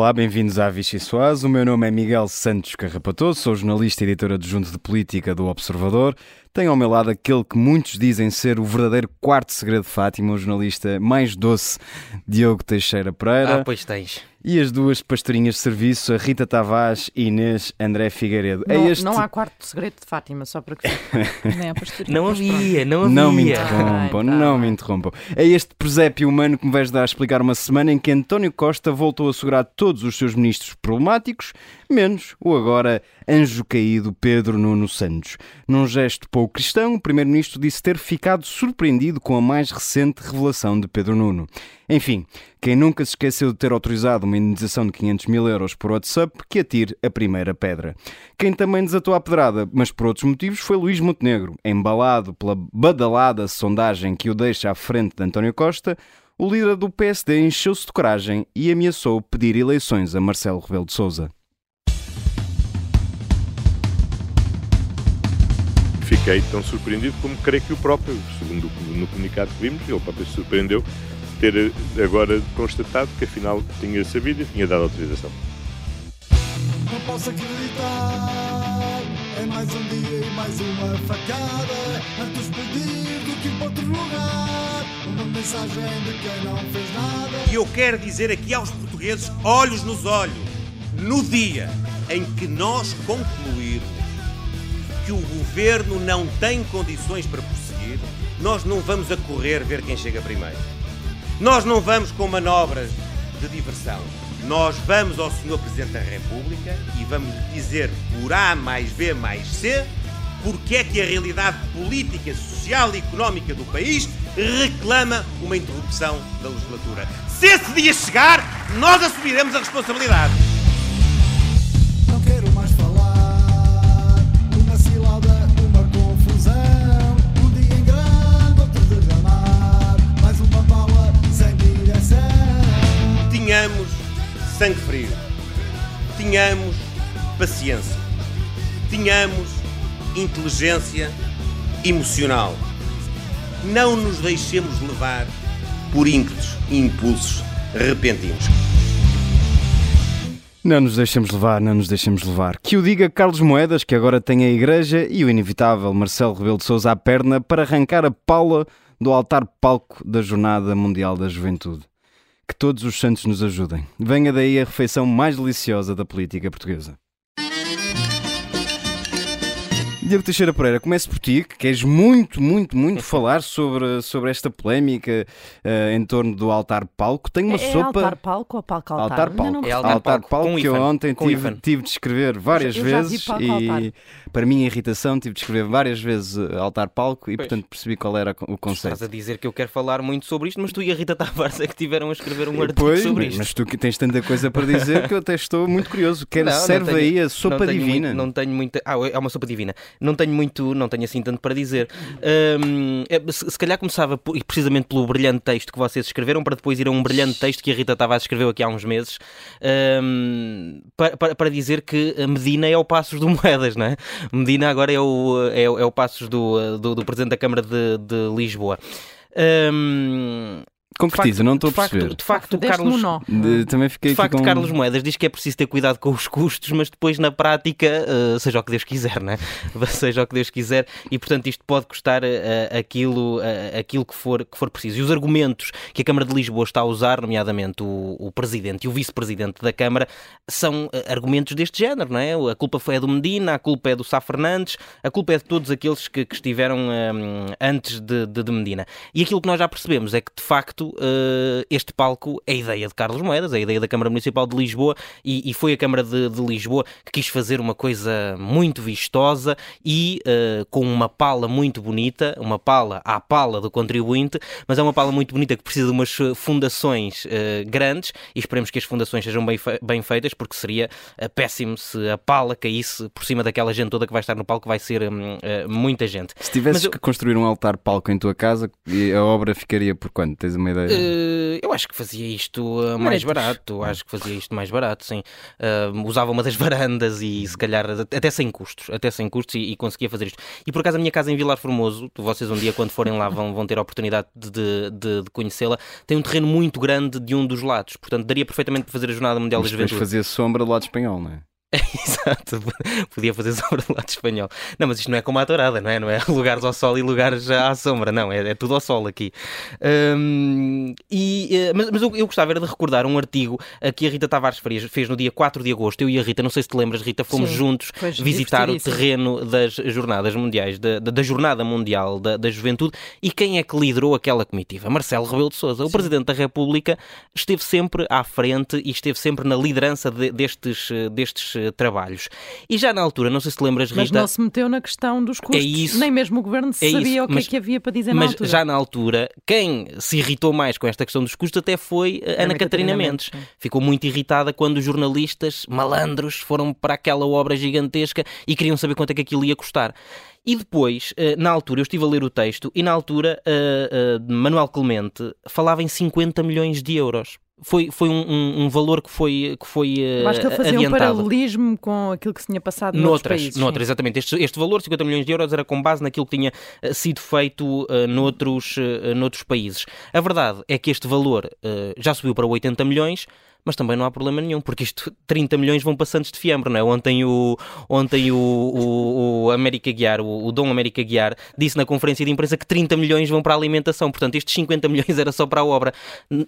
Olá, bem-vindos à Vichy Soaz. O meu nome é Miguel Santos Carrapatoso, sou jornalista e editor adjunto de política do Observador. Tenho ao meu lado aquele que muitos dizem ser o verdadeiro quarto segredo de Fátima, o jornalista mais doce, Diogo Teixeira Pereira. Ah, pois tens. E as duas pastorinhas de serviço, a Rita Tavares e Inês André Figueiredo. Não, é este... não há quarto segredo de Fátima, só para que. Não havia, não havia. Não me Ai, interrompam, tá não me interrompam. É este presépio humano que me vais dar a explicar uma semana em que António Costa voltou a segurar todos os seus ministros problemáticos, menos o agora anjo caído Pedro Nuno Santos. Num gesto pouco cristão, o primeiro-ministro disse ter ficado surpreendido com a mais recente revelação de Pedro Nuno. Enfim, quem nunca se esqueceu de ter autorizado uma indenização de 500 mil euros por WhatsApp, que atire a primeira pedra. Quem também desatou a pedrada, mas por outros motivos, foi Luís Montenegro. Embalado pela badalada sondagem que o deixa à frente de António Costa, o líder do PSD encheu-se de coragem e ameaçou pedir eleições a Marcelo Rebelo de Sousa. Fiquei tão surpreendido como creio que o próprio, segundo o- no comunicado que vimos, ele próprio se surpreendeu ter eh, agora constatado que afinal tinha sabido e tinha dado autorização. Não posso acreditar. É mais um dia e mais uma facada. Antes pedir do que o outro lugar. Uma mensagem de quem não fez nada. E eu quero dizer aqui aos portugueses, olhos nos olhos, no dia em que nós concluirmos que o governo não tem condições para prosseguir, nós não vamos a correr ver quem chega primeiro. Nós não vamos com manobras de diversão. Nós vamos ao Sr. Presidente da República e vamos dizer por A mais B mais C porque é que a realidade política, social e económica do país reclama uma interrupção da legislatura. Se esse dia chegar, nós assumiremos a responsabilidade. Sangue frio. Tenhamos paciência. Tenhamos inteligência emocional. Não nos deixemos levar por ímpetos e impulsos repentinos. Não nos deixemos levar, não nos deixemos levar. Que o diga Carlos Moedas, que agora tem a igreja, e o inevitável Marcelo Rebelo de Sousa à perna para arrancar a Paula do altar palco da Jornada Mundial da Juventude. Que todos os santos nos ajudem. Venha daí a refeição mais deliciosa da política portuguesa. Diego Teixeira Pereira, começo por ti, que queres muito, muito, muito falar sobre, sobre esta polémica eh, em torno do altar-palco. Tenho uma é sopa... altar palco ou palco altar? Altar Ainda palco. não É percebi. altar palco, com que eu ontem tive, tive de escrever várias Eu já vi vezes palco, e altar. para minha irritação tive de escrever várias vezes eh, altar palco e Pois. portanto percebi qual era o Tu Estás conceito. a dizer que eu quero falar muito sobre isto, mas tu e a Rita Tavares é que tiveram a escrever um artigo Pois, sobre isto. mas tu que tens tanta coisa para dizer que eu até estou muito curioso. Quer Não, não serve tenho- aí a não sopa tenho divina? muito- não tenho muita. Ah, é uma sopa divina. Não tenho muito, não tenho assim tanto para dizer. Hum, é, se, se calhar começava e precisamente pelo brilhante texto que vocês escreveram, para depois ir a um brilhante texto que a Rita Tavares escreveu aqui há uns meses, hum, para, para, para dizer que Medina é o Passos do Moedas, não é? Medina agora é o, é, é o Passos do, do, do Presidente da Câmara de, de Lisboa. Concretiza, não estou a de facto, perceber. de facto, o Deste-me Carlos, um. De- também fiquei de facto, com... Carlos Moedas diz que é preciso ter cuidado com os custos, mas depois na prática, eh, seja o que Deus quiser, né? seja o que Deus quiser, e portanto isto pode custar eh, aquilo, eh, aquilo que, for, que for preciso. E os argumentos que a Câmara de Lisboa está a usar, nomeadamente o, o Presidente e o Vice-Presidente da Câmara, são argumentos deste género, não é? A culpa foi a do Medina, a culpa é do Sá Fernandes, a culpa é de todos aqueles que, que estiveram eh, antes de, de, de Medina. E aquilo que nós já percebemos é que, de facto, eh, este palco é a ideia de Carlos Moedas, é a ideia da Câmara Municipal de Lisboa e, e foi a Câmara de, de Lisboa que quis fazer uma coisa muito vistosa e eh, com uma pala muito bonita, uma pala à pala do contribuinte, mas é uma pala muito bonita que precisa de umas eh, fundações grandes e esperemos que as fundações sejam bem, fe- bem feitas porque seria péssimo se a pala caísse por cima daquela gente toda que vai estar no palco, vai ser hum, muita gente. Se tivesses eu- que construir um altar palco em tua casa, a obra ficaria por quanto? Tens uma ideia? Era... Uh, eu acho que fazia isto uh, mais barato. Acho que fazia isto mais barato, sim. Uh, usava uma das varandas e se calhar até sem custos, até sem custos e, e, conseguia fazer isto. E por acaso a minha casa em Vilar Formoso, vocês um dia quando forem lá vão, vão ter a oportunidade de, de, de conhecê-la, tem um terreno muito grande de um dos lados. Portanto, daria perfeitamente para fazer a Jornada Mundial Mas da Juventude. fazia sombra do lado espanhol, não é? Exato, podia fazer sombra do lado espanhol. Não, mas isto não é como a tourada, não é? Não é lugares ao sol e lugares à sombra, não, é, é tudo ao sol aqui. Um, e, eh, mas, mas eu, eu, gostava era de recordar um artigo que a Rita Tavares Farias fez no dia 4 de agosto. Eu e a Rita, não sei se te lembras, Rita, fomos Sim, juntos visitar o terreno das Jornadas Mundiais, da, da, da Jornada Mundial da, da, Juventude. E quem é que liderou aquela comitiva? Marcelo Rebelo de Souza, o Sim. Presidente da República, esteve sempre à frente e esteve sempre na liderança de, destes, destes eh, trabalhos. E já na altura, não sei se te lembras, Rita... Mas não se meteu na questão dos custos. É isso, Nem mesmo o Governo é sabia isso, o que mas, é que havia para dizer na mas altura. já na altura, quem se irritou mais com esta questão dos custos até foi Ana, Ana Catarina, Catarina Mendes. Mendes. Ficou muito irritada quando os jornalistas malandros foram para aquela obra gigantesca e queriam saber quanto é que aquilo ia custar. E depois, eh, na altura, eu estive a ler o texto e na altura uh, uh, Manuel Clemente falava em 50 milhões de euros foi, foi um, um, um, valor que foi, que foi uh, acho que ele fazia adiantado. um paralelismo com aquilo que se tinha passado noutras, países. Noutras, exatamente. Este, este valor, 50 milhões de euros, era com base naquilo que tinha uh, sido feito uh, noutros, uh, noutros países. A verdade é que este valor uh, já subiu para 80 milhões, mas também não há problema nenhum, porque isto 30 milhões vão para Santos de Fiambre, não é? Ontem o, ontem o, o, o América Guiar, o, o Dom América Guiar, disse na conferência de imprensa que 30 milhões vão para a alimentação, portanto estes 50 milhões era só para a obra.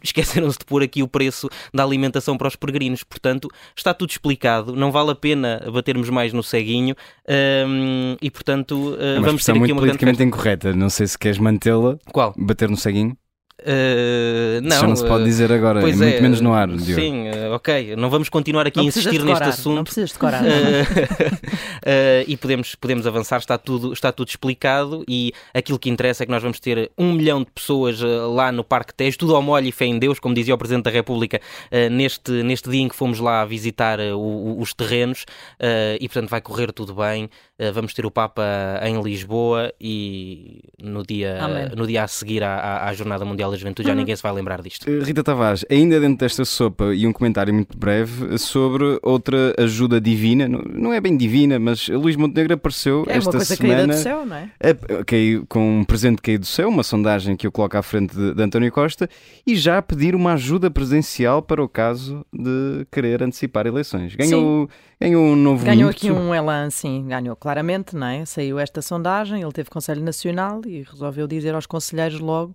Esqueceram-se de pôr aqui o preço da alimentação para os peregrinos, portanto está tudo explicado, não vale a pena batermos mais no ceguinho hum, e portanto é vamos ter aqui muito uma politicamente incorreta, não sei se queres mantê-la. Qual? Bater no ceguinho. Uh, não, Isso não se pode dizer agora, pois é, muito menos no ar. Diogo. Sim, uh, ok. Não vamos continuar aqui não a insistir decorar, neste assunto. Não precisas decorar. Uh, e podemos, podemos avançar, está tudo, está tudo explicado. E aquilo que interessa é que nós vamos ter um milhão de pessoas lá no Parque Tejo, tudo ao molho e fé em Deus, como dizia o Presidente da República, neste, neste dia em que fomos lá visitar o, os terrenos. e portanto vai correr tudo bem. vamos ter o Papa em Lisboa e no dia, no dia a seguir à, à Jornada Mundial da Juventude, já uhum. ninguém se vai lembrar disto. Eh, Rita Tavares, ainda dentro desta sopa, e um comentário muito breve sobre outra ajuda divina, não é bem divina, mas Luís Montenegro apareceu é esta uma coisa semana. do céu, não é? Caiu, com um presente caído do céu, uma sondagem que eu coloco à frente de, de António Costa, e já a pedir uma ajuda presencial para o caso de querer antecipar eleições. Ganhou, ganhou um novo Ganhou aqui um elan, sim, ganhou claramente, não é? Saiu esta sondagem, ele teve Conselho Nacional e resolveu dizer aos conselheiros logo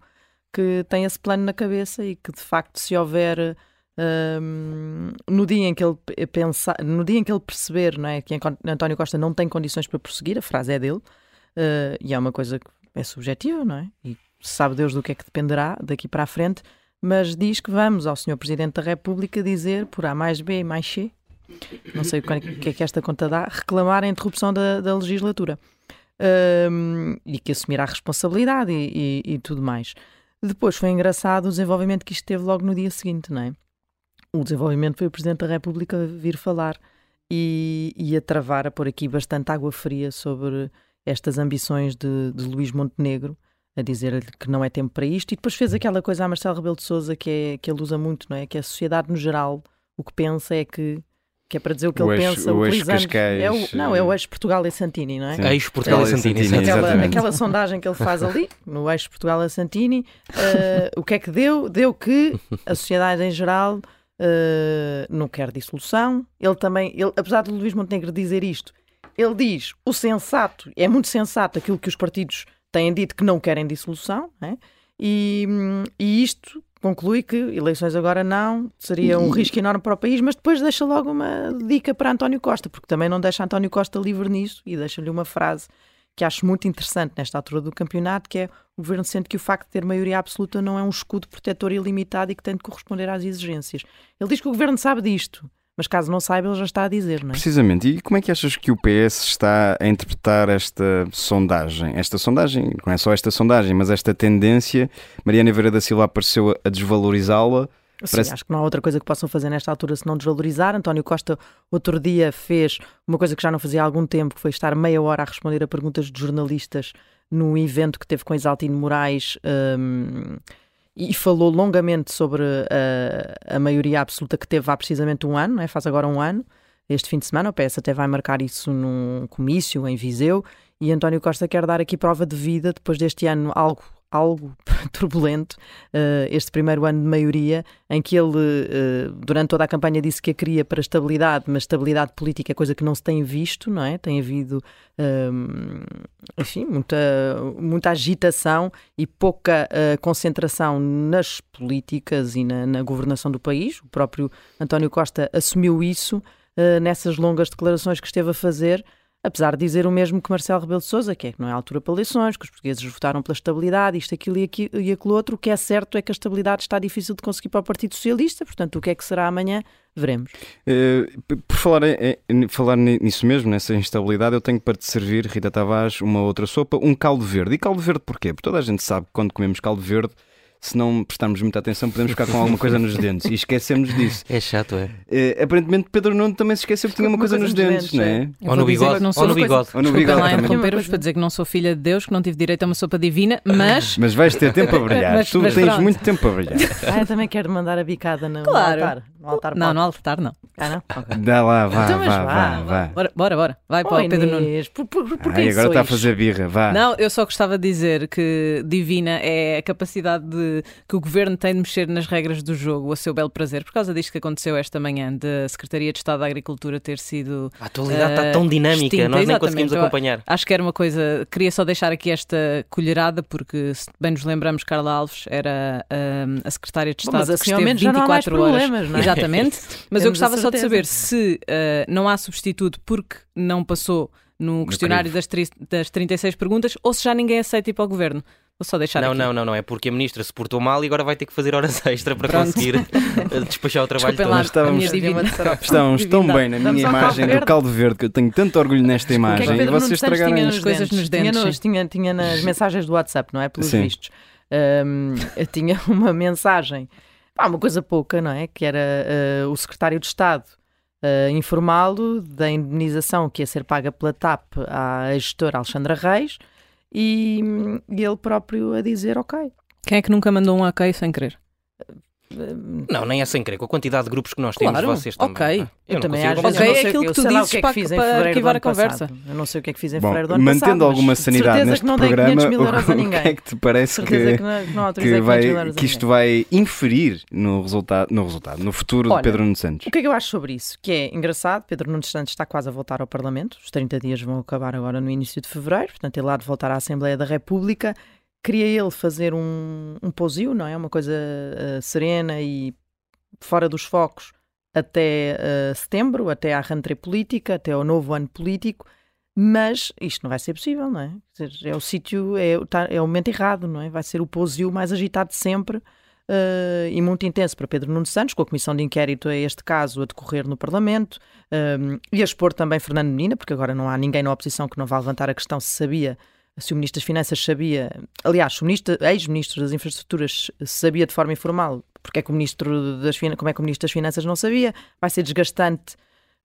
que tem esse plano na cabeça e que de facto se houver um, no dia em que ele pensar, no dia em que ele perceber não é, que António Costa não tem condições para prosseguir, a frase é dele, uh, e é uma coisa que é subjetiva, não é? E sabe Deus do que é que dependerá daqui para a frente, mas diz que vamos ao Sr. Presidente da República dizer por A mais B mais C, não sei o que é que esta conta dá, reclamar a interrupção da, da legislatura. Um, e que assumirá a responsabilidade e, e, e tudo mais. Depois foi engraçado o desenvolvimento que isto teve logo no dia seguinte, não é? O desenvolvimento foi o Presidente da República vir falar e, e a travar, a pôr aqui bastante água fria sobre estas ambições de, de Luís Montenegro, a dizer-lhe que não é tempo para isto, e depois fez aquela coisa a Marcelo Rebelo de Souza que, é, que ele usa muito, não é? Que a sociedade no geral o que pensa é que que é para dizer o que o ele pensa, o utilizando. É o, não, é o ex-Portugal e Santini, não é? Ex-Portugal e Santini, Santini aquela, aquela, sondagem que ele faz ali, no ex-Portugal e Santini, uh, o que é que deu? Deu que a sociedade em geral uh, não quer dissolução. Ele também, ele, apesar de Luís Montenegro dizer isto, ele diz o sensato, é muito sensato aquilo que os partidos têm dito que não querem dissolução, é? e, e isto conclui que eleições agora não, seria um risco enorme para o país, mas depois deixa logo uma dica para António Costa, porque também não deixa António Costa livre nisso e deixa-lhe uma frase que acho muito interessante nesta altura do campeonato, que é o governo sente que o facto de ter maioria absoluta não é um escudo protetor ilimitado e que tem de corresponder às exigências. Ele diz que o governo sabe disto, mas caso não saiba, ele já está a dizer, não é? Precisamente. E como é que achas que o PS está a interpretar esta sondagem? Esta sondagem, não é só esta sondagem, mas esta tendência. Mariana Vera da Silva apareceu a desvalorizá-la. Sim, Parece... acho que não há outra coisa que possam fazer nesta altura se não desvalorizar. António Costa, outro dia, fez uma coisa que já não fazia há algum tempo, que foi estar meia hora a responder a perguntas de jornalistas num evento que teve com Exaltino Moraes. Hum e falou longamente sobre a, a maioria absoluta que teve há precisamente um ano, é? faz agora um ano, este fim de semana. O PS até vai marcar isso num comício em Viseu. E António Costa quer dar aqui prova de vida depois deste ano algo algo turbulento, uh, este primeiro ano de maioria, em que ele, uh, durante toda a campanha, disse que a queria para estabilidade, mas estabilidade política é coisa que não se tem visto, não é? Tem havido, uh, enfim, muita, muita agitação e pouca concentração nas políticas e na, na, governação do país. O próprio António Costa assumiu isso nessas longas declarações que esteve a fazer apesar de dizer o mesmo que Marcelo Rebelo de Sousa, que é que não é altura para eleições, que os portugueses votaram pela estabilidade, isto, aquilo e, aquilo, e aquilo outro, o que é certo é que a estabilidade está difícil de conseguir para o Partido Socialista, portanto, o que é que será amanhã, veremos. Uh, por falar, falar nisso mesmo, nessa instabilidade, eu tenho para te servir, Rita Tavares, uma outra sopa, um caldo verde. E caldo verde porquê? Porque toda a gente sabe que quando comemos caldo verde se não prestarmos muita atenção, podemos ficar com alguma coisa nos dentes e esquecemos disso. É chato, é? Uh, aparentemente, Pedro Nuno também se esqueceu que tinha uma, coisa, coisa, nos dentes, não é? Ou no bigode. Ou no bigode. Ou no bigode. lá interromper-vos para dizer que não sou filha de Deus, que não tive direito a uma sopa divina, mas. Mas vais ter tempo a brilhar. mas, tu mas tens pronto. muito tempo a brilhar. Ah, eu também quero mandar a bicada no claro. altar. No altar não, no altar não. Ah, não? Okay. Dá lá, vá, então, vá, vá, vá, Bora, bora, bora. Vai para o Pedro Nuno. Por, por, por Ai, agora está a fazer birra, vá. Não, eu só gostava de dizer que divina é a capacidade de, que o governo tem de mexer nas regras do jogo a seu belo prazer, por causa disto que aconteceu esta manhã, da Secretaria de Estado da Agricultura ter sido. A atualidade uh, está tão dinâmica, extinta. nós nem conseguimos acompanhar. Acho que era uma coisa. Queria só deixar aqui esta colherada, porque se bem nos lembramos, Carla Alves era uh, a Secretária de Estado Bom, mas assim, que esteve 24 horas. Não é? Exatamente. Mas eu gostava só de saber se uh, não há substituto porque não passou no questionário das, das 36 perguntas ou se já ninguém aceita ir para o governo. Vou só deixar não, aqui. Não, não, não. É porque a ministra se portou mal e agora vai ter que fazer horas extra para Pronto. conseguir eh, despachar o trabalho todo. Lá, estávamos, estávamos tão bem na minha imagem do caldo verde que eu tenho tanto orgulho nesta imagem. Que é que e vocês estragaram as coisas nos dentes. Tinha, nos, tinha, tinha nas mensagens do WhatsApp, não é? Pelos Sim. vistos. Um, eu tinha uma mensagem, pá, uma coisa pouca, não é? Que era uh, o secretário de Estado uh, informá-lo da indenização que ia ser paga pela TAP à gestora Alexandra Reis e, e ele próprio a dizer ok. Quem é que nunca mandou um ok sem querer? Não, nem é sem querer. Com a quantidade de grupos que nós temos, claro, vocês também. Ok. Eu, eu também acho que é aquilo que tu dizes que é que fiz em para arquivar a conversa. Eu não sei o que é que fiz em Bom, fevereiro do ano mantendo passado, alguma sanidade neste que não programa, mil euros a ninguém. o que é que te parece que, que, não, que, vai, que isto vai inferir no resultado, no, resultado, no futuro Olha, de Pedro Nuno Santos? O que é que eu acho sobre isso? Que é engraçado, Pedro Nuno Santos está quase a voltar ao Parlamento, os 30 dias vão acabar agora no início de fevereiro, portanto ele há de voltar à Assembleia da República, queria ele fazer um, um não é? Uma coisa uh, serena e fora dos focos até uh, setembro, até à rentrée política, até ao novo ano político, mas isto não vai ser possível, não é? é o sítio, é, tá, é o momento errado, não é? Vai ser o posio mais agitado de sempre uh, e muito intenso para Pedro Nuno Santos, com a comissão de inquérito a este caso a decorrer no Parlamento, um, e a expor também Fernando Menina, porque agora não há ninguém na oposição que não vá levantar a questão se sabia se o Ministro das Finanças sabia, aliás, o ex-Ministro das Infraestruturas sabia de forma informal porque é que o Ministro das Finanças, como é que o Ministro das Finanças não sabia, vai ser desgastante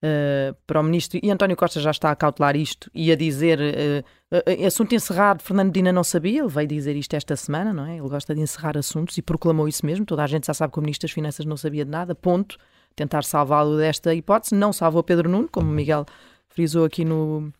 uh, para o Ministro, e António Costa já está a cautelar isto e a dizer, uh, uh, assunto encerrado, Fernando Dina não sabia, ele veio dizer isto esta semana, não é? Ele gosta de encerrar assuntos e proclamou isso mesmo, toda a gente já sabe que o Ministro das Finanças não sabia de nada, ponto, tentar salvá-lo desta hipótese, não salvou Pedro Nuno, como Miguel frisou aqui no,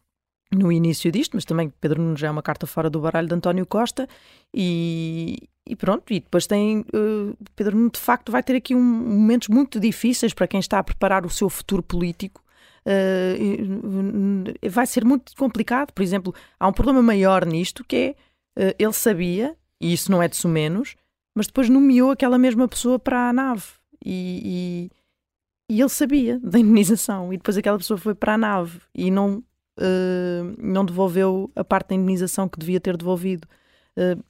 no início disto, mas também Pedro Nuno já é uma carta fora do baralho de António Costa e, e pronto, e depois tem uh, Pedro Nuno de facto vai ter aqui um, momentos muito difíceis para quem está a preparar o seu futuro político. Uh, vai ser muito complicado. Por exemplo, há um problema maior nisto que é uh, ele sabia, e isso não é de sumenos, mas depois nomeou aquela mesma pessoa para a nave e, e, e ele sabia da indenização, e depois aquela pessoa foi para a nave e não uh, não devolveu a parte da indenização que devia ter devolvido. Uh,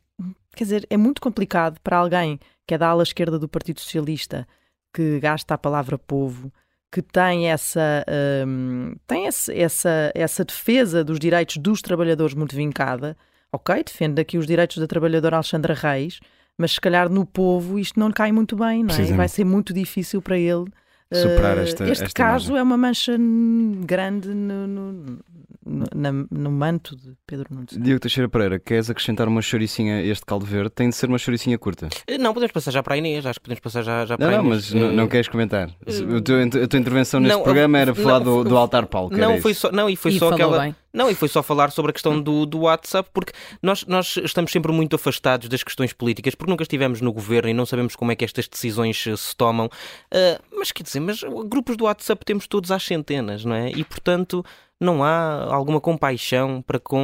quer dizer, é muito complicado para alguém que é da ala esquerda do Partido Socialista, que gasta a palavra povo, que tem essa, um, tem essa, essa, essa defesa dos direitos dos trabalhadores muito vincada. Ok, defende aqui os direitos da trabalhadora Alexandra Reis, mas se calhar no povo isto não lhe cai muito bem, não é? Vai ser muito difícil para ele superar eh, esta Este esta caso imagem. é uma mancha grande no, no, no, no manto de Pedro Santos. Diogo Teixeira Pereira, queres acrescentar uma choricinha a este caldo verde? Tem de ser uma choricinha curta. Eh, Não, podemos passar já para a Inês, acho que podemos passar já, já para Não, a não, Inês. mas não, Eh, não queres comentar. O teu- a tua intervenção neste Não, programa era não, falar do, f- do altar Paulo. Não, isso. foi só, não, e foi E só aquela. bem. Não, e foi só falar sobre a questão do, do WhatsApp, porque nós, nós estamos sempre muito afastados das questões políticas, porque nunca estivemos no governo e não sabemos como é que estas decisões eh, se tomam. Ah, mas quer dizer, mas grupos do WhatsApp temos todos às centenas, não é? E portanto. Não há alguma compaixão para com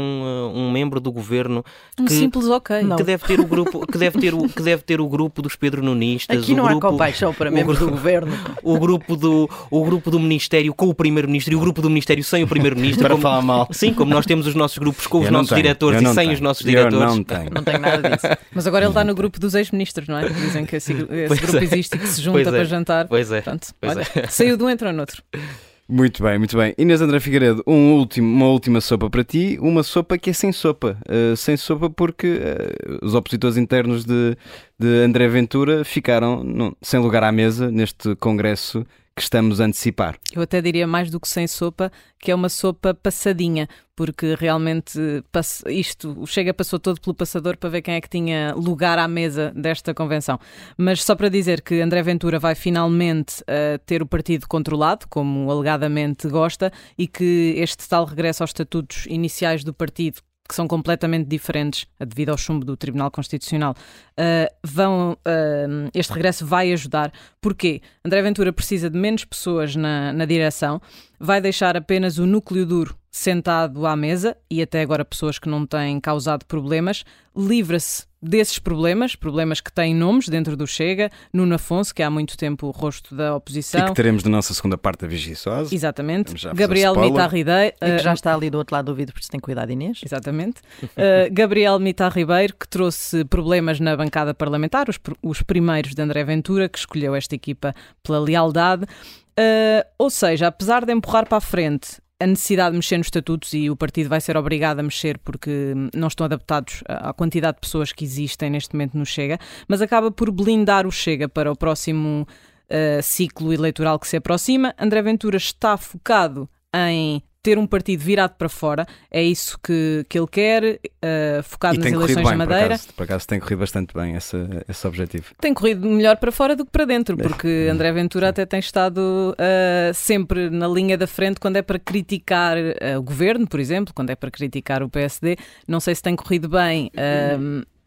eh, um membro do governo Um que, simples ok. Não. que deve ter o grupo que deve ter o que deve ter o grupo dos Pedro Nunistas Aqui o não grupo, há compaixão para membros do governo. o grupo do o grupo do ministério com o primeiro-ministro e o grupo do ministério sem o primeiro-ministro Para como- falar mal. Sim, como nós temos os nossos grupos com os Eu não nossos tenho, diretores eu e não sem tenho. os nossos Eu diretores. não tenho. Não tenho nada disso. Mas agora ele está no grupo dos ex-ministros, não é? Dizem que esse, esse grupo é. existe e que se junta Pois é. para jantar. Pois é. Pronto, Pois olha, é. saiu de um, entrou noutro. Muito bem, muito bem. Inês André Figueiredo, um último, uma última sopa para ti, uma sopa que é sem sopa. Uh, sem sopa porque uh, os opositores internos de, de André Ventura ficaram não, sem lugar à mesa neste congresso que estamos a antecipar. Eu até diria mais do que sem sopa, que é uma sopa passadinha, porque realmente isto, o Chega passou todo pelo passador para ver quem é que tinha lugar à mesa desta convenção. Mas só para dizer que André Ventura vai finalmente eh, ter o partido controlado, como alegadamente gosta, e que este tal regresso aos estatutos iniciais do partido que são completamente diferentes devido ao chumbo do Tribunal Constitucional, uh, vão, uh, este regresso vai ajudar. Porquê? André Ventura precisa de menos pessoas na, na direção, vai deixar apenas o núcleo duro sentado à mesa e até agora pessoas que não têm causado problemas, livra-se desses problemas, problemas que têm nomes dentro do Chega, Nuno Afonso, que há muito tempo o rosto da E oposição. que teremos na nossa segunda parte da Vigia Soase. Exatamente. Gabriel spoiler. Mita Ribeiro. E que já uh, está ali do outro lado do vidro, por isso tem cuidado, Inês. Exatamente. Uh, Gabriel Mita Ribeiro, que trouxe problemas na bancada parlamentar, os, os primeiros de André Ventura, que escolheu esta equipa pela lealdade. Uh, ou seja, apesar de empurrar para a frente a necessidade de mexer nos estatutos e o partido vai ser obrigado a mexer porque não estão adaptados à à quantidade de pessoas que existem neste momento no Chega, mas acaba por blindar o Chega para o próximo uh, ciclo eleitoral que se aproxima. André Ventura está focado em ter um partido virado para fora, é isso que, que ele quer, uh, focado E nas eleições bem, por Madeira. acaso, por acaso tem corrido bastante bem esse, esse objetivo. Tem corrido melhor para fora do que para dentro, É. porque André Ventura até tem estado uh, sempre na linha da frente quando é para criticar uh, o governo, por exemplo, quando é para criticar o PSD. Não sei se tem corrido bem.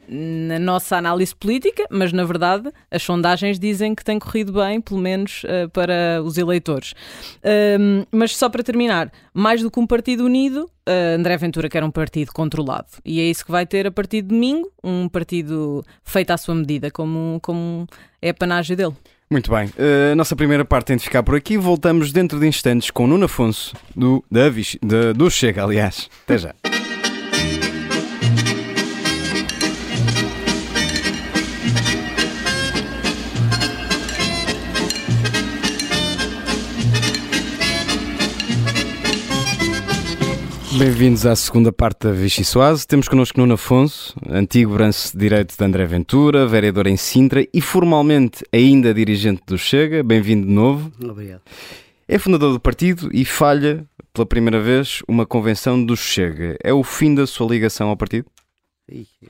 Na nossa análise política, mas na verdade as sondagens dizem que tem corrido bem, pelo menos uh, para os eleitores. Um, mas só para terminar, mais do que um partido unido, uh, André Ventura quer um partido controlado. E é isso que vai ter a partir de domingo, um partido feito à sua medida, como, como é a panágio dele. Muito bem, Uh, a nossa primeira parte tem de ficar por aqui. Voltamos dentro de instantes com Nuno Afonso, do, da- do Chega, aliás. Até já. Bem-vindos à segunda parte da Vichy Soase. Temos connosco Nuno Afonso, antigo braço de direito de André Ventura, vereador em Sintra e formalmente ainda dirigente do Chega. Bem-vindo de novo. Obrigado. É fundador do partido e falha, pela primeira vez, uma convenção do Chega. É o fim da sua ligação ao partido?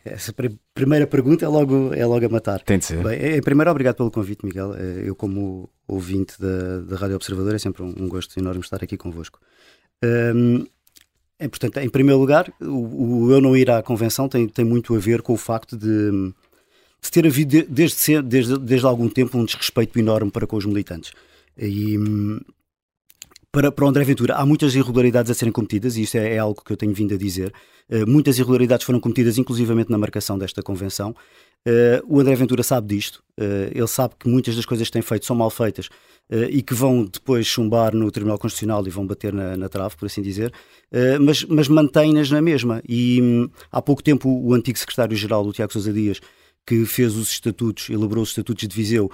Essa pri- primeira pergunta é logo, é logo a matar. Tem de ser. Bem, em primeiro, obrigado pelo convite, Miguel. Eh, Eu, como ouvinte da, da Rádio Observador, é sempre um, um gosto enorme estar aqui convosco. Hum, é, portanto, em primeiro lugar, o, o eu não ir à convenção tem, tem muito a ver com o facto de, de ter havido de- desde, desde, desde algum tempo um desrespeito enorme para com os militantes. E, para, para o André Ventura, há muitas irregularidades a serem cometidas, e isto é, é algo que eu tenho vindo a dizer. Uh, muitas irregularidades foram cometidas, inclusivamente na marcação desta convenção. Uh, o André Ventura sabe disto, uh, ele sabe que muitas das coisas que tem feito são mal feitas uh, e que vão depois chumbar no Tribunal Constitucional e vão bater na, na trave, por assim dizer, mas, mas mantém-nas na mesma. E hum, há pouco tempo o antigo secretário-geral, o Tiago Sousa Dias, que fez os estatutos, elaborou os estatutos de Viseu,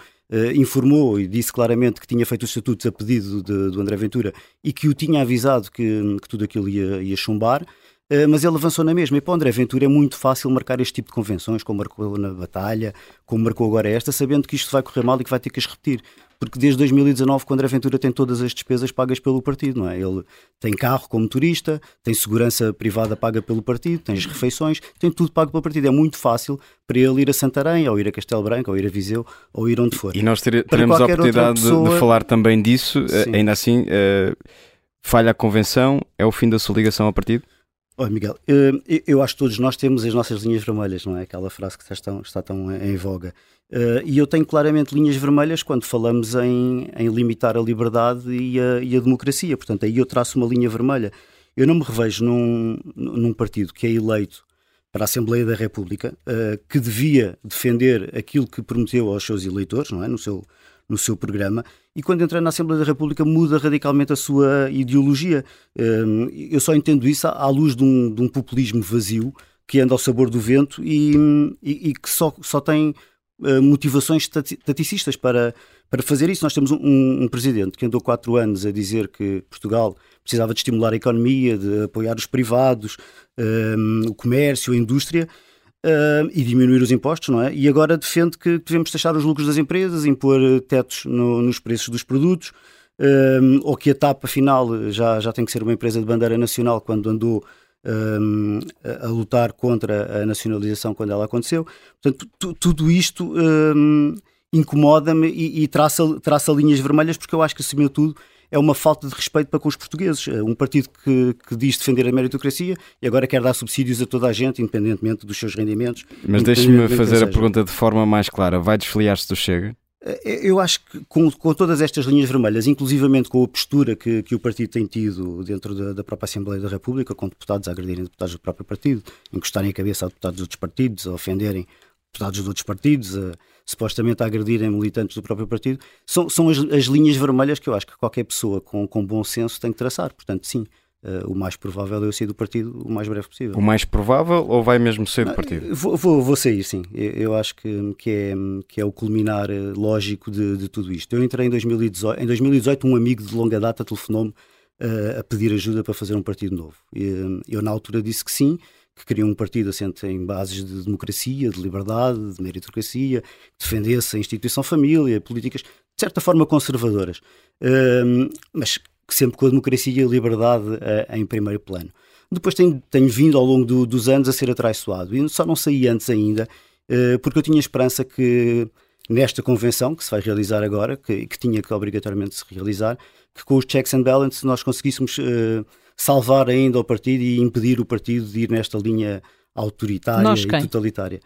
informou e disse claramente que tinha feito os estatutos a pedido de- do André Ventura e que o tinha avisado que, que tudo aquilo ia, ia chumbar. Eh, mas ele avançou na mesma. E para o André Ventura é muito fácil marcar este tipo de convenções, como marcou na Batalha, como marcou agora esta, sabendo que isto vai correr mal e que vai ter que as repetir. porque desde 2019 quando a Ventura tem todas as despesas pagas pelo partido, não é? Ele tem carro como turista, tem segurança privada paga pelo partido, tem as refeições, tem tudo pago pelo partido. É muito fácil para ele ir a Santarém, ou ir a Castelo Branco, ou ir a Viseu, ou ir onde for. E nós ter, teremos a oportunidade pessoa... de, falar também disso, eh, Sim. ainda assim, uh, falha a convenção, é o fim da sua ligação ao partido? Olha, Miguel, eh, eu acho que todos nós temos as nossas linhas vermelhas, não é? Aquela frase que está tão, está tão em voga. Eh, e eu tenho claramente linhas vermelhas quando falamos em, em limitar a liberdade e a, e a, democracia. Portanto, aí eu traço uma linha vermelha. Eu não me revejo num, num partido que é eleito para a Assembleia da República, eh, que devia defender aquilo que prometeu aos seus eleitores, não é? No seu, no seu programa, e quando entra na Assembleia da República muda radicalmente a sua ideologia. Hum, eu só entendo isso à luz de um, de um populismo vazio que anda ao sabor do vento e, e, e que só, só tem uh, motivações taticistas para, para fazer isso. Nós temos um, um, presidente que andou quatro anos a dizer que Portugal precisava de estimular a economia, de apoiar os privados, um, o comércio, a indústria, uh, e diminuir os impostos, não é? E agora defende que devemos taxar os lucros das empresas, impor eh, tetos no, nos preços dos produtos, ou que a TAP, afinal, já, já tem que ser uma empresa de bandeira nacional quando andou a lutar contra a nacionalização quando ela aconteceu. Portanto, tudo isto incomoda-me e, e traça, traça linhas vermelhas, porque eu acho que, acima de tudo, é uma falta de respeito para com os portugueses. É um partido que, que diz defender a meritocracia e agora quer dar subsídios a toda a gente, independentemente dos seus rendimentos. Mas deixe-me fazer a pergunta de forma mais clara: vai desfiliar-se do Chega? É, eu acho que com, com, todas estas linhas vermelhas, inclusivamente com a postura que, que o partido tem tido dentro da, da, própria Assembleia da República, com deputados a agredirem deputados do próprio partido, encostarem a cabeça a deputados de outros partidos, a ofenderem deputados de outros partidos, a, supostamente a agredirem militantes do próprio partido, são, são as, as, linhas vermelhas que eu acho que qualquer pessoa com, com bom senso tem que traçar. Portanto, sim, uh, o mais provável é eu sair do partido o mais breve possível. O mais provável ou vai mesmo sair do partido? Vou, vou, vou, sair, sim. Eu, eu, acho que, que, é, que é o culminar eh, lógico de, de tudo isto. Eu entrei em 2018, em 2018 um amigo de longa data telefonou-me uh, a pedir ajuda para fazer um partido novo. E, eu, na altura, disse que sim, que queriam um partido assente em bases de democracia, de liberdade, de meritocracia, que defendesse a instituição família, políticas de certa forma conservadoras, um, mas sempre com a democracia e a liberdade uh, em primeiro plano. Depois tenho, tenho vindo ao longo do, dos anos a ser atraiçoado e só não saí antes ainda, uh, porque eu tinha esperança que nesta convenção que se vai realizar agora, que, que tinha que obrigatoriamente se realizar, que com os checks and balances nós conseguíssemos uh, salvar ainda o partido e impedir o partido de ir nesta linha autoritária Nós, e totalitária.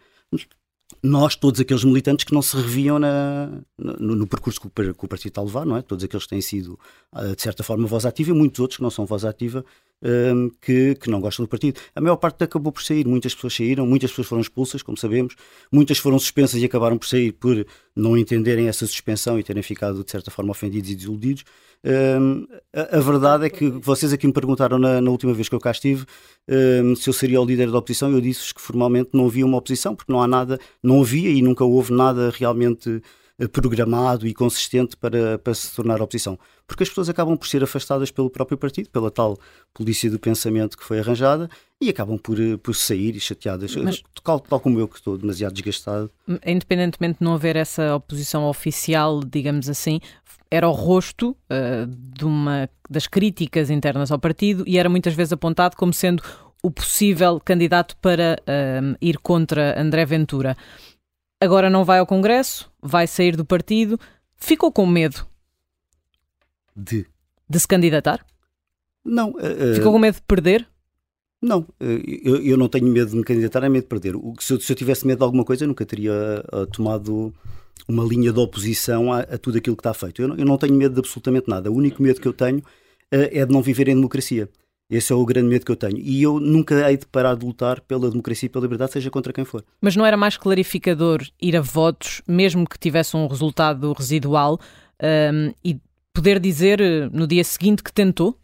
Nós, todos aqueles militantes que não se reviam na, no, no, percurso que o, que o, partido está a levar, não é? Todos aqueles que têm sido, ah, de certa forma, voz ativa e muitos outros que não são voz ativa, um, que, que, não gostam do partido. A maior parte acabou por sair, muitas pessoas saíram, muitas pessoas foram expulsas, como sabemos, muitas foram suspensas e acabaram por sair por não entenderem essa suspensão e terem ficado, de certa forma, ofendidos e desiludidos. Um, a, a, verdade é que vocês aqui me perguntaram na, na última vez que eu cá estive um, se eu seria o líder da oposição. Eu disse que formalmente não havia uma oposição, porque não há nada, não havia e nunca houve nada realmente programado e consistente para, para se tornar oposição. Porque as pessoas acabam por ser afastadas pelo próprio partido, pela tal polícia do pensamento que foi arranjada, e acabam por, por sair chateadas, Mas, tal, tal como eu que estou demasiado desgastado. Independentemente de não haver essa oposição oficial, digamos assim, era o rosto uh, de uma das críticas internas ao partido e era muitas vezes apontado como sendo o possível candidato para uh, ir contra André Ventura. Agora não vai ao Congresso, vai sair do partido. Ficou com medo de, de se candidatar? Não. Uh, Ficou com medo de perder? Não, eu, eu, não tenho medo de me candidatar, é medo de perder. Se eu, se eu tivesse medo de alguma coisa, eu nunca teria uh, tomado uma linha de oposição a, a tudo aquilo que está feito. Eu não, eu não, tenho medo de absolutamente nada. O único medo que eu tenho uh, é de não viver em democracia. Esse é o grande medo que eu tenho. E eu nunca hei de parar de lutar pela democracia e pela liberdade, seja contra quem for. Mas não era mais clarificador ir a votos, mesmo que tivesse um resultado residual, um, e poder dizer eh, no dia seguinte que tentou?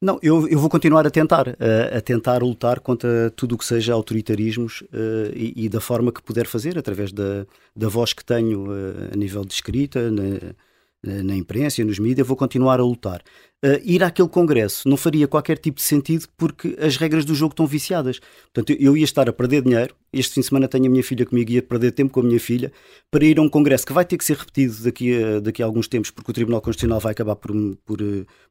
Não, eu, eu vou continuar a tentar, a, a tentar lutar contra tudo o que seja autoritarismos uh, e, e, da forma que puder fazer, através da, da voz que tenho uh, a nível de escrita, na, na imprensa, nos mídias, vou continuar a lutar. Uh, ir àquele congresso não faria qualquer tipo de sentido porque as regras do jogo estão viciadas. Portanto, eu ia estar a perder dinheiro. Este fim de semana tenho a minha filha comigo ia perder tempo com a minha filha para ir a um congresso que vai ter que ser repetido daqui a, daqui a alguns tempos, porque o Tribunal Constitucional vai acabar por, por,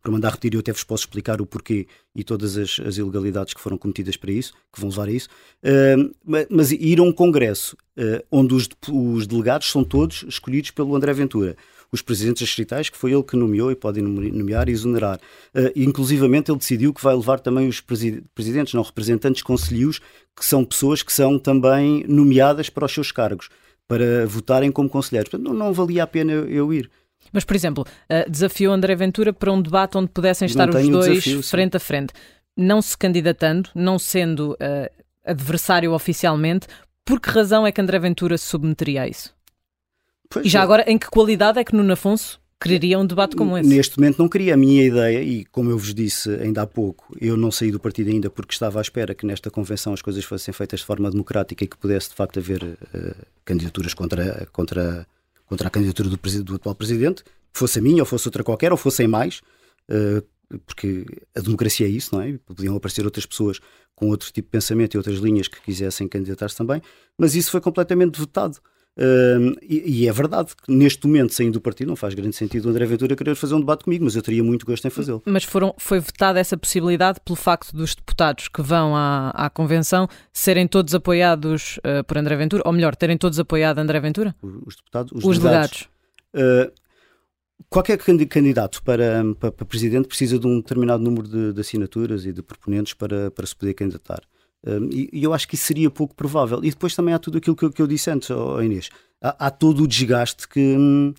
por mandar repetir. E eu até vos posso explicar o porquê e todas as, as ilegalidades que foram cometidas para isso, que vão levar a isso. Uh, mas ir a um congresso uh, onde os, os delegados são todos escolhidos pelo André Ventura os presidentes distritais, que foi ele que nomeou e pode nomear e exonerar. Uh, inclusivamente, ele decidiu que vai levar também os presidentes, não representantes conselhos, que são pessoas que são também nomeadas para os seus cargos, para votarem como conselheiros. Portanto, não, não valia a pena eu, eu ir. Mas, por exemplo, uh, desafiou André Ventura para um debate onde pudessem estar os dois desafio, frente a frente. Não se candidatando, não sendo uh, adversário oficialmente, por que razão é que André Ventura se submeteria a isso? Pois e já é. agora, em que qualidade é que Nuno Afonso quereria um debate como esse? Neste momento não queria. A minha ideia, e como eu vos disse ainda há pouco, eu não saí do partido ainda porque estava à espera que nesta convenção as coisas fossem feitas de forma democrática e que pudesse de facto haver uh, candidaturas contra, contra, contra a candidatura do, do, atual presidente, fosse a minha ou fosse outra qualquer, ou fossem mais, uh, porque a democracia é isso, não é? Podiam aparecer outras pessoas com outro tipo de pensamento e outras linhas que quisessem candidatar-se também, mas isso foi completamente vetado. Uh, e, e, é verdade que neste momento, saindo do partido, não faz grande sentido o André Ventura querer fazer um debate comigo, mas eu teria muito gosto em fazê-lo. Mas foram, foi vetada essa possibilidade pelo facto dos deputados que vão à, à convenção serem todos apoiados uh, por André Ventura, ou melhor, terem todos apoiado André Ventura? Os deputados, os, os delegados. delegados. Uh, qualquer candidato para, para, para, presidente precisa de um determinado número de, de assinaturas e de proponentes para, para se poder candidatar. Um, e, e, eu acho que isso seria pouco provável. E depois também há tudo aquilo que, que eu disse antes, oh, Inês. Há, há, todo o desgaste que, hum,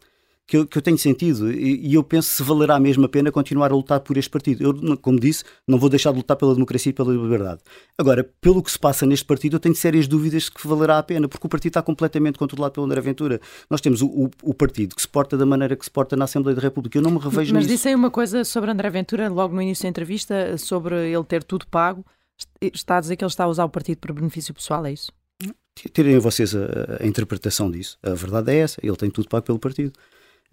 que, eu, que eu tenho sentido. E, e, eu penso se valerá mesmo a pena continuar a lutar por este partido. Eu, como disse, não vou deixar de lutar pela democracia e pela liberdade. Agora, pelo que se passa neste partido, eu tenho sérias dúvidas de que valerá a pena, porque o partido está completamente controlado pelo André Ventura. Nós temos o, o, o partido que se porta da maneira que se porta na Assembleia da República. Eu não me revejo Mas nisso. Mas disse aí uma coisa sobre André Ventura, logo no início da entrevista, sobre ele ter tudo pago. Está a dizer que ele está a usar o partido para benefício pessoal, é isso? Tirem vocês a, a, interpretação disso. A verdade é essa. Ele tem tudo pago pelo partido.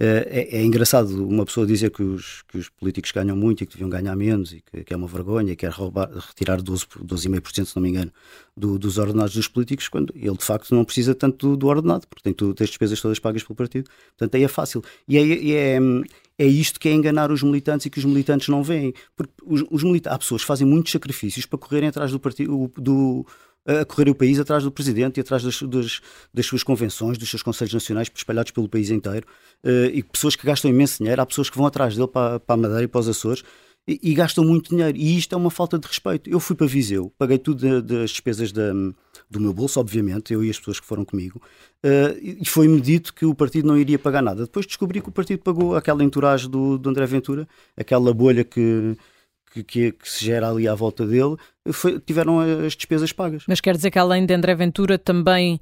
Eh, é, é, engraçado uma pessoa dizer que os, que os políticos ganham muito e que deviam ganhar menos e que, que é uma vergonha e quer roubar, retirar 12,5%, 12 se não me engano, do, dos ordenados dos políticos, quando ele de facto não precisa tanto do, do ordenado, porque tem, tem as despesas todas pagas pelo partido. Portanto, aí é fácil. E é, é, é isto que é enganar os militantes e que os militantes não veem. Porque os, os militantes, há pessoas que fazem muitos sacrifícios para correrem atrás do partido, do, a correr o país atrás do presidente e atrás das, das, das, suas convenções, dos seus conselhos nacionais espalhados pelo país inteiro. Uh, e pessoas que gastam imenso dinheiro, há pessoas que vão atrás dele para, para a Madeira e para os Açores e, e, gastam muito dinheiro. E isto é uma falta de respeito. Eu fui para Viseu, paguei tudo das despesas da, do meu bolso, obviamente, eu e as pessoas que foram comigo, uh, e foi-me dito que o partido não iria pagar nada. Depois descobri que o partido pagou aquela entourage do, do André Ventura, aquela bolha que que, que, que, se gera ali à volta dele, foi, tiveram as despesas pagas. Mas quer dizer que além de André Ventura, também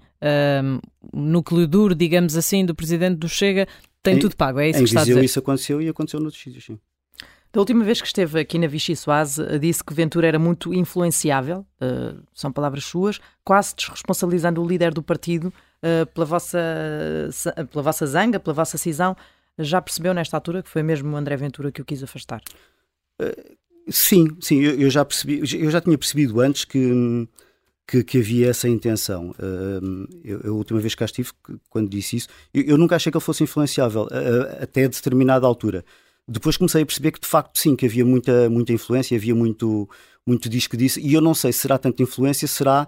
um, o núcleo duro, digamos assim, do presidente do Chega, tem em, tudo pago, é isso que está Viseu a dizer? isso aconteceu e aconteceu noutros sítios, sim. Da última vez que esteve aqui na Vichy Soase, disse que Ventura era muito influenciável, uh, são palavras suas, quase desresponsabilizando o líder do partido uh, pela, vossa, pela vossa zanga, pela vossa cisão. Já percebeu nesta altura que foi mesmo o André Ventura que o quis afastar? Sim, sim, eu, eu, já percebi, eu já tinha percebido antes que, que, que havia essa intenção. Eu, a última vez que cá estive, quando disse isso, eu, eu nunca achei que ele fosse influenciável, até a determinada altura. Depois comecei a perceber que de facto sim, que havia muita, muita influência, havia muito, muito disco disso, e eu não sei se será tanta influência, será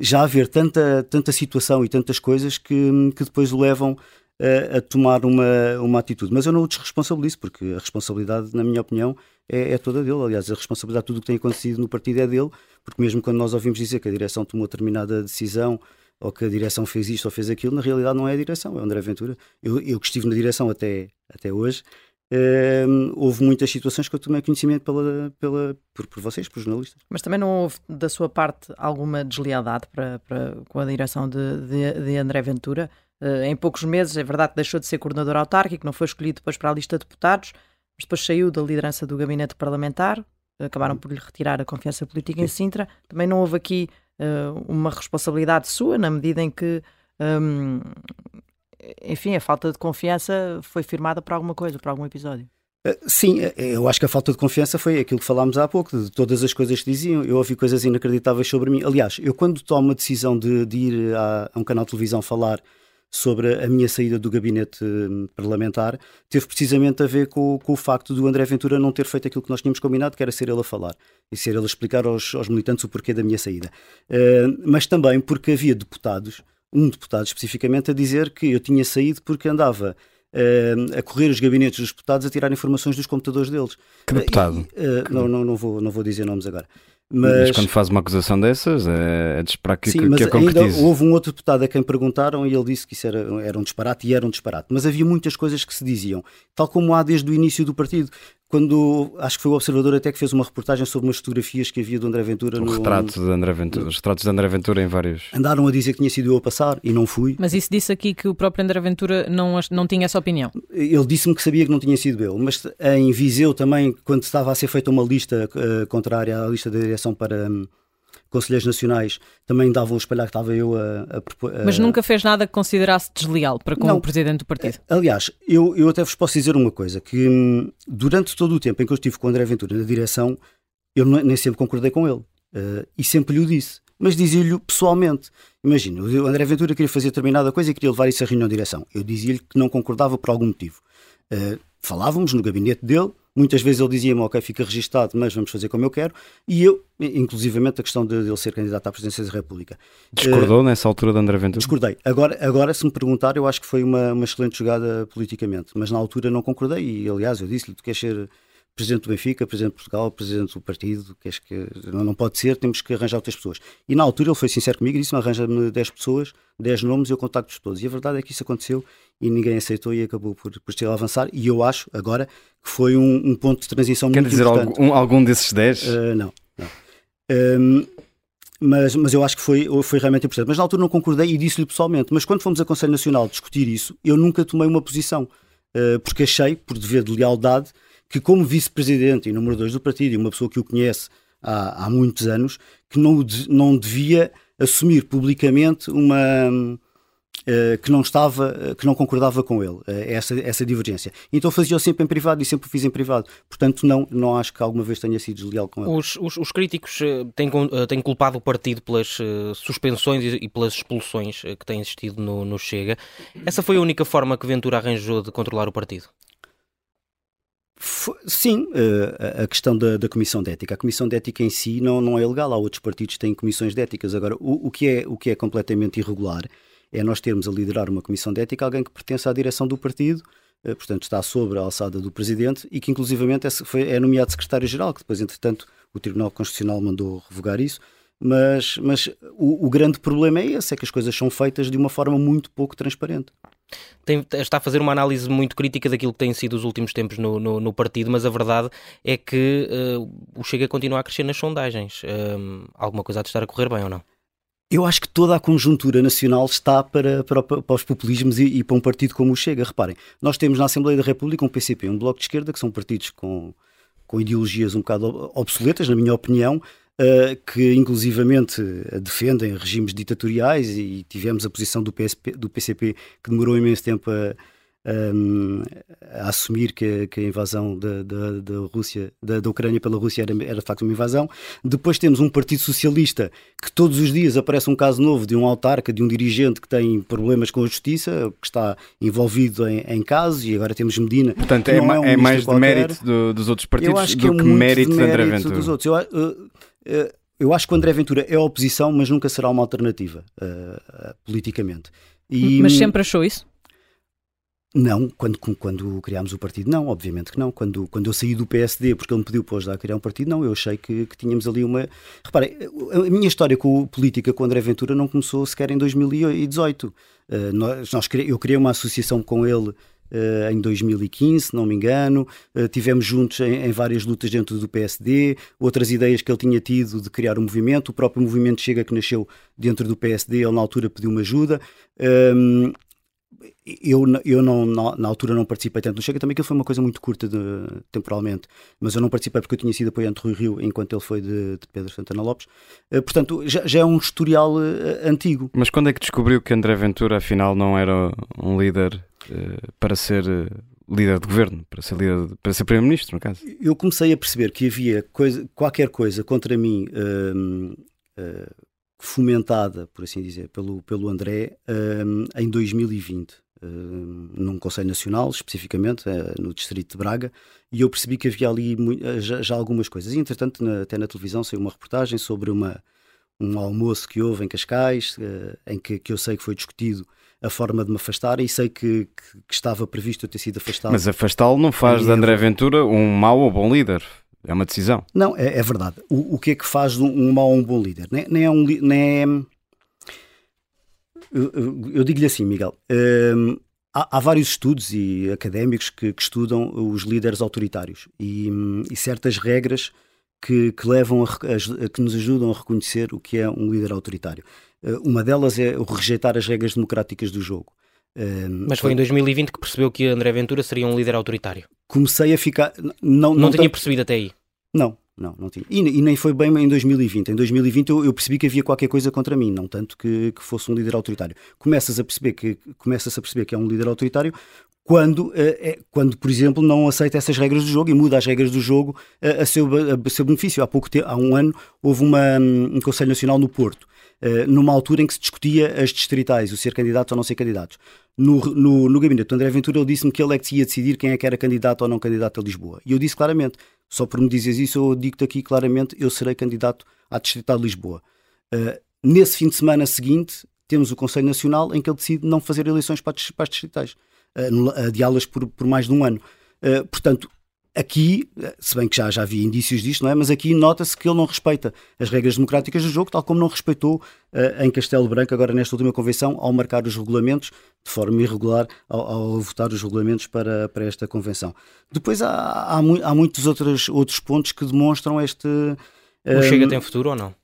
já haver tanta, tanta situação e tantas coisas que, que depois o levam a, a tomar uma, uma atitude. Mas eu não o desresponsabilizo, porque a responsabilidade, na minha opinião, é, é, toda dele. Aliás, a responsabilidade de tudo o que tem acontecido no partido é dele, porque mesmo quando nós ouvimos dizer que a direção tomou determinada decisão ou que a direção fez isto ou fez aquilo, na realidade não é a direção, é o André Ventura. Eu, eu que estive na direção até, até hoje, hum, houve muitas situações que eu tomei conhecimento pela, pela, por, por vocês, por jornalistas. Mas também não houve da sua parte alguma deslealdade para, para, com a direção de, de, de André Ventura? Uh, em poucos meses, é verdade que deixou de ser coordenador autárquico, não foi escolhido depois para a lista de deputados, mas depois saiu da liderança do gabinete parlamentar, acabaram por lhe retirar a confiança política em Sintra. Também não houve aqui uh, uma responsabilidade sua, na medida em que, um, enfim, a falta de confiança foi firmada por alguma coisa, por algum episódio. Uh, sim, eu acho que a falta de confiança foi aquilo que falámos há pouco, de todas as coisas que diziam. Eu ouvi coisas inacreditáveis sobre mim. Aliás, eu quando tomo a decisão de, de ir a, a um canal de televisão falar sobre a minha saída do gabinete hum, parlamentar teve precisamente a ver com, com, o facto do André Ventura não ter feito aquilo que nós tínhamos combinado, que era ser ele a falar e ser ele a explicar aos, aos militantes o porquê da minha saída. Uh, mas também porque havia deputados, um deputado especificamente, a dizer que eu tinha saído porque andava uh, a correr os gabinetes dos deputados a tirar informações dos computadores deles. Que deputado? Uh, não, não, não, vou, não vou dizer nomes agora. Mas... mas, quando faz uma acusação dessas, é, é de esperar que, Sim, que, mas que a concretize. Ainda houve um outro deputado a quem perguntaram e ele disse que isso era, era um disparate e era um disparate. Mas havia muitas coisas que se diziam, tal como há desde o início do partido quando acho que foi o Observador até que fez uma reportagem sobre umas fotografias que havia do André Ventura. O no, retrato de André Ventura, os retratos de André Ventura em vários. Andaram a dizer que tinha sido eu a passar e não fui. Mas isso disse aqui que o próprio André Ventura não, não tinha essa opinião. Ele disse-me que sabia que não tinha sido eu, mas em Viseu também, quando estava a ser feita uma lista uh, contrária à lista da direção para. Um, conselheiros nacionais também davam a espalhar que estava eu a, a, a, Mas nunca fez nada que considerasse desleal para com não, o presidente do partido? Aliás, eu, eu até vos posso dizer uma coisa, que hum, durante todo o tempo em que eu estive com o André Ventura na direção, eu nem sempre concordei com ele. Uh, e sempre lhe o disse. Mas dizia-lhe pessoalmente. Imagina, o André Ventura queria fazer determinada coisa e queria levar isso à reunião de direção. Eu dizia-lhe que não concordava por algum motivo. Uh, falávamos no gabinete dele, Muitas vezes ele dizia-me, ok, fica registado, mas vamos fazer como eu quero. E eu, inclusivamente, a questão de ele ser candidato à presidência da República. Discordou uh, nessa altura de André Ventura? Discordei. Agora, agora, se me perguntar, eu acho que foi uma, uma excelente jogada politicamente. Mas na altura não concordei e, aliás, eu disse-lhe, tu queres ser presidente do Benfica, presidente de Portugal, presidente do partido, que, que não, não pode ser, temos que arranjar outras pessoas. E na altura ele foi sincero comigo e disse-me: arranja-me 10 pessoas, 10 nomes e eu contacto-os todos. E a verdade é que isso aconteceu e ninguém aceitou e acabou por, por a avançar. E eu acho, agora, que foi um, um ponto de transição Quer muito dizer importante. Algum, algum desses 10? Uh, não, não. Um, mas, mas eu acho que foi, foi realmente importante. Mas na altura não concordei e disse-lhe pessoalmente. Mas quando fomos a Conselho Nacional discutir isso, eu nunca tomei uma posição, uh, porque achei, por dever de lealdade, que como vice-presidente e número dois do partido e uma pessoa que o conhece há, há muitos anos, que não, não devia assumir publicamente uma uh, que não estava, uh, que não concordava com ele, uh, essa, essa divergência. Então fazia-o sempre em privado e sempre o fiz em privado. Portanto, não, não acho que alguma vez tenha sido desleal com ele. Os, os, os críticos têm, têm culpado o partido pelas suspensões e, e, pelas expulsões que têm existido no, no Chega. Essa foi a única forma que Ventura arranjou de controlar o partido? Sim, eh, a questão da, da, Comissão de Ética. A Comissão de Ética em si não, não é legal. Há outros partidos que têm comissões de éticas. Agora, o, o, que é, o que é completamente irregular é nós termos a liderar uma Comissão de Ética alguém que pertence à direção do partido, eh, portanto está sobre a alçada do Presidente e que inclusivamente é, foi, é nomeado Secretário-Geral, que depois, entretanto, o Tribunal Constitucional mandou revogar isso. Mas, mas o, o grande problema é esse, é que as coisas são feitas de uma forma muito pouco transparente tem, está a fazer uma análise muito crítica daquilo que têm sido os últimos tempos no, no, no partido, mas a verdade é que uh, o Chega continua a crescer nas sondagens. Uh, alguma coisa há de estar a correr bem ou não? Eu acho que toda a conjuntura nacional está para, para, para os populismos e, e, para um partido como o Chega. Reparem, nós temos na Assembleia da República um PCP, um Bloco de Esquerda, que são partidos com, com ideologias um bocado obsoletas, na minha opinião, que inclusivamente defendem regimes ditatoriais e tivemos a posição do, PSP, do PCP que demorou imenso tempo a, um, a assumir que, que, a invasão da, da, da Rússia, da, da, Ucrânia pela Rússia era, era de facto uma invasão. Depois temos um Partido Socialista que todos os dias aparece um caso novo de um autarca, de um dirigente que tem problemas com a justiça, que está envolvido em, em casos, e agora temos Medina. Portanto, é, é, é, mais de mérito do, dos outros partidos acho que do é que mérito de André Ventura. Dos outros. Eu, uh, eu acho que o André Ventura é oposição, mas nunca será uma alternativa uh, politicamente. E, mas sempre achou isso? Não, quando, quando criámos o partido, não, obviamente que não. Quando, quando eu saí do PSD, porque ele me pediu para ajudar a criar um partido, não, eu achei que, que tínhamos ali uma. Reparem, a minha história com política com o André Ventura não começou sequer em 2018. Uh, nós, nós, eu criei uma associação com ele Uh, em 2015, se não me engano. Uh, tivemos juntos em, em, várias lutas dentro do PSD, outras ideias que ele tinha tido de criar um movimento. O próprio movimento Chega, que nasceu dentro do PSD, ele na altura pediu-me ajuda. Um, eu, eu não, na, na, altura não participei tanto no Chega, também que foi uma coisa muito curta de, temporalmente, mas eu não participei porque eu tinha sido apoiante de Rui Rio enquanto ele foi de, de Pedro Santana Lopes. Uh, portanto, já, já, é um historial antigo. Mas quando é que descobriu que André Ventura afinal não era um líder para ser líder de governo, para ser, líder, para ser primeiro-ministro, no caso. Eu comecei a perceber que havia coisa, qualquer coisa contra mim hum, uh, fomentada, por assim dizer, pelo, pelo André hum, em 2020. hum, num Conselho Nacional, especificamente eh, no Distrito de Braga, e eu percebi que havia ali eh, já, já algumas coisas. E, entretanto, na- até na televisão saiu uma reportagem sobre uma, um almoço que houve em Cascais, eh, em que, que eu sei que foi discutido a forma de me afastar, e sei que, que- que estava previsto eu ter sido afastado. Mas afastá-lo não faz de E- André Ventura um mau ou bom líder. É uma decisão. Não, é, é verdade. O, o que é que faz de um, um mau a um bom líder? Nem, nem é um. Nem é... Eu, eu- eu digo-lhe assim, Miguel. hum, há, há vários estudos e académicos que, que estudam os líderes autoritários e, hum, e certas regras que, que levam a- a- que nos ajudam a reconhecer o que é um líder autoritário. Uh, uma delas é o rejeitar as regras democráticas do jogo. Hum, Mas foi em 2020 que percebeu que André Ventura seria um líder autoritário. comecei a ficar. Não, Não, não tinha percebido até aí. Não, não, não tinha. E, e nem foi bem em 2020. Em 2020 eu, eu percebi que havia qualquer coisa contra mim, não tanto que, que fosse um líder autoritário. Começas a perceber que começas a perceber que é um líder autoritário quando, eh, é, quando, por exemplo, não aceita essas regras do jogo e muda as regras do jogo eh, a, seu, a seu benefício. Há pouco tempo, há um ano, houve uma, hum, um Conselho Nacional no Porto, eh, numa altura em que se discutia as distritais, o ser candidatos ou não ser candidatos. No, no, no gabinete do André Ventura, ele disse-me que ele é que ia decidir quem é que era candidato ou não candidato a Lisboa. E eu disse claramente: só por me dizeres isso, eu digo-te aqui claramente, eu serei candidato à Distrital de Lisboa. Uh, nesse fim de semana seguinte, temos o Conselho Nacional em que ele decide não fazer eleições para as, distritais, uh, adiá-las por, por mais de um ano. Uh, portanto, aqui, se bem que já, já havia indícios disto, não é? mas aqui nota-se que ele não respeita as regras democráticas do jogo, tal como não respeitou uh, em Castelo Branco, agora nesta última convenção, ao marcar os regulamentos de forma irregular, ao, ao votar os regulamentos para, para esta convenção. Depois há, há, mu- há muitos outros, outros pontos que demonstram este. O Chega tem futuro ou não?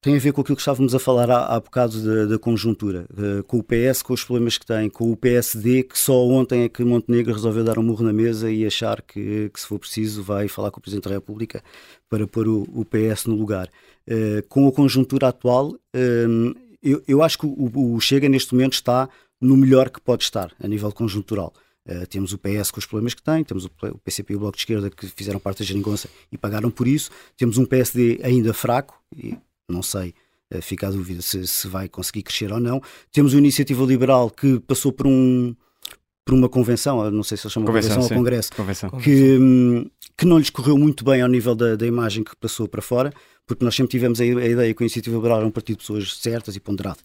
Tem a ver com aquilo que estávamos a falar há, há bocado da, da conjuntura, eh, com o PS, com os problemas que tem, com o PSD, que só ontem é que Montenegro resolveu dar um murro na mesa e achar que, que se for preciso, vai falar com o Presidente da República para pôr o, o PS no lugar. Eh, com a conjuntura atual, eh, eu, eu acho que o, o Chega neste momento está no melhor que pode estar, a nível conjuntural. Uh, temos o PS com os problemas que tem, temos o o PCP e o Bloco de Esquerda que fizeram parte da geringonça e pagaram por isso, temos um PSD ainda fraco, e não sei, uh, fica a dúvida se, se vai conseguir crescer ou não. Temos o Iniciativa Liberal que passou por um por uma convenção, eu não sei se eles chamam Convenção, convenção, sim. ou congresso, Convenção. que, hum, que não lhes correu muito bem ao nível da, da imagem que passou para fora, porque nós sempre tivemos a, a ideia que a Iniciativa Liberal era um partido de pessoas certas e ponderadas.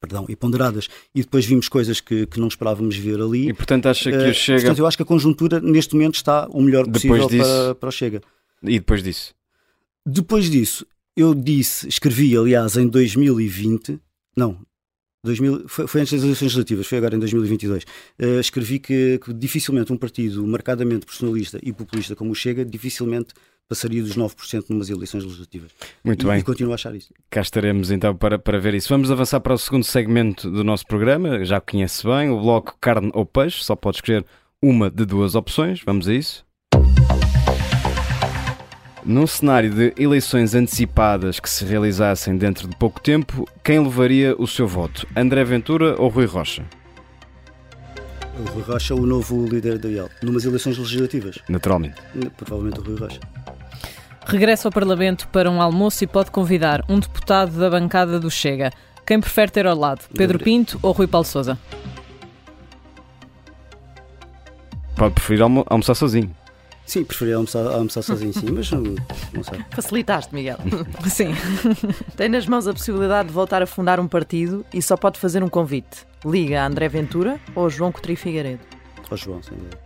Perdão, e ponderadas, e depois vimos coisas que, que não esperávamos ver ali. E portanto acha que Eh, o Chega. Portanto, eu acho que a conjuntura neste momento está o melhor Depois possível disso- para, para o Chega. E depois disso? Depois disso, eu disse, escrevi aliás em 2020, não, 2000, foi, foi antes das eleições legislativas, foi agora em 2022, eh, escrevi que, que dificilmente um partido marcadamente personalista e populista como o Chega, dificilmente passaria dos 9% numas eleições legislativas. Muito e, bem. E continuo a achar isso. Cá estaremos então para, para ver isso. Vamos avançar para o segundo segmento do nosso programa. Já conhece bem o bloco carne ou peixe. Só pode escolher uma de duas opções. Vamos a isso. Num cenário de eleições antecipadas que se realizassem dentro de pouco tempo, quem levaria o seu voto? André Ventura ou Rui Rocha? O Rui Rocha, o novo líder da IEL, numas eleições legislativas, Naturalmente. provavelmente o Rui Rocha. Regressa ao Parlamento para um almoço e pode convidar um deputado da bancada do Chega. Quem prefere ter ao lado, Pedro. Pinto ou Rui Paulo Sousa? Pode preferir almo- almoçar sozinho. Sim, preferia almoçar, almoçar sozinho, sim, mas não, não sei. Facilitaste, Miguel. Sim. Tem nas mãos a possibilidade de voltar a fundar um partido e só pode fazer um convite. Liga a André Ventura ou a João Coutinho Figueiredo. Ó João, sem dúvida.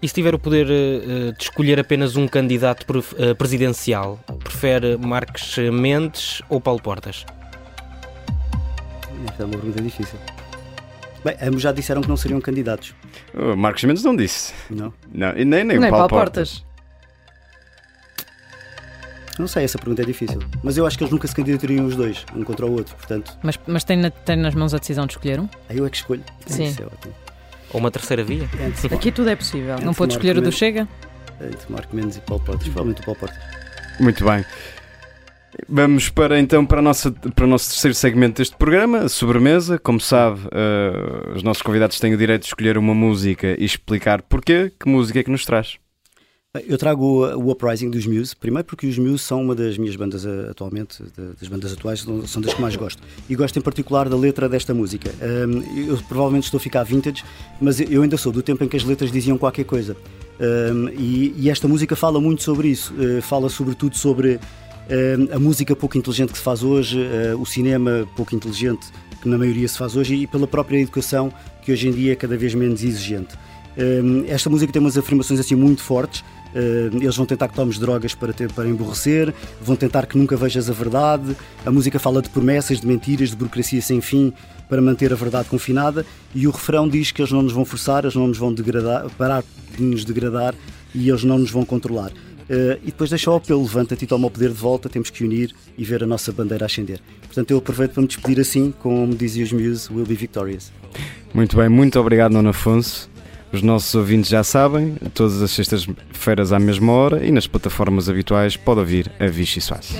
E se tiver o poder eh, eh, de escolher apenas um candidato eh, presidencial, prefere Marques Mendes ou Paulo Portas? Esta é uma pergunta difícil. Bem, ambos já disseram que não seriam candidatos, O Marcos Mendes não disse. não? Não, e nem, nem, o Nem Paulo Paulo Portas. Portas. Não sei, essa pergunta é difícil. Mas eu acho que eles nunca se candidatariam os dois, um contra o outro. Portanto, Mas, mas tem, na- tem nas mãos a decisão de escolher um? aí eu é que escolho. Sim. Isso é ótimo. Ou uma terceira via? Entre, Aqui tudo é possível. Não pode escolher o do Chega? entre Marco Mendes e Paulo Portas, provavelmente o Paulo Portas. Muito bem. Vamos para então para, nossa, para o nosso terceiro segmento deste programa, a sobremesa. Como sabe, uh, os nossos convidados têm o direito de escolher uma música e explicar porquê. Que música é que nos traz? Eu trago o, o Uprising dos Muse, primeiro porque os Muse são uma das minhas bandas uh, atualmente, das bandas atuais, são das que mais gosto. E gosto em particular da letra desta música. Um, eu provavelmente estou a ficar vintage, mas eu ainda sou do tempo em que as letras diziam qualquer coisa. Um, e, e, esta música fala muito sobre isso, uh, fala sobretudo sobre a música pouco inteligente que se faz hoje, eh, o cinema pouco inteligente que na maioria se faz hoje e pela própria educação que hoje em dia é cada vez menos exigente. Esta música tem umas afirmações assim muito fortes. Eles vão tentar que tomes drogas para, ter, para emborrecer, vão tentar que nunca vejas a verdade. A música fala de promessas, de mentiras, de burocracia sem fim para manter a verdade confinada. E o refrão diz que eles não nos vão forçar, eles não nos vão degradar, parar de nos degradar e eles não nos vão controlar. Uh, e depois deixa o apelo, levanta-te e toma o poder de volta, temos que unir e ver a nossa bandeira ascender. Portanto, eu aproveito para me despedir assim, como dizia os Muse, we'll be victorious. Muito bem, muito obrigado, Nuno Afonso. Os nossos ouvintes já sabem, todas as sextas-feiras à mesma hora e nas plataformas habituais pode ouvir a Vichy Soares.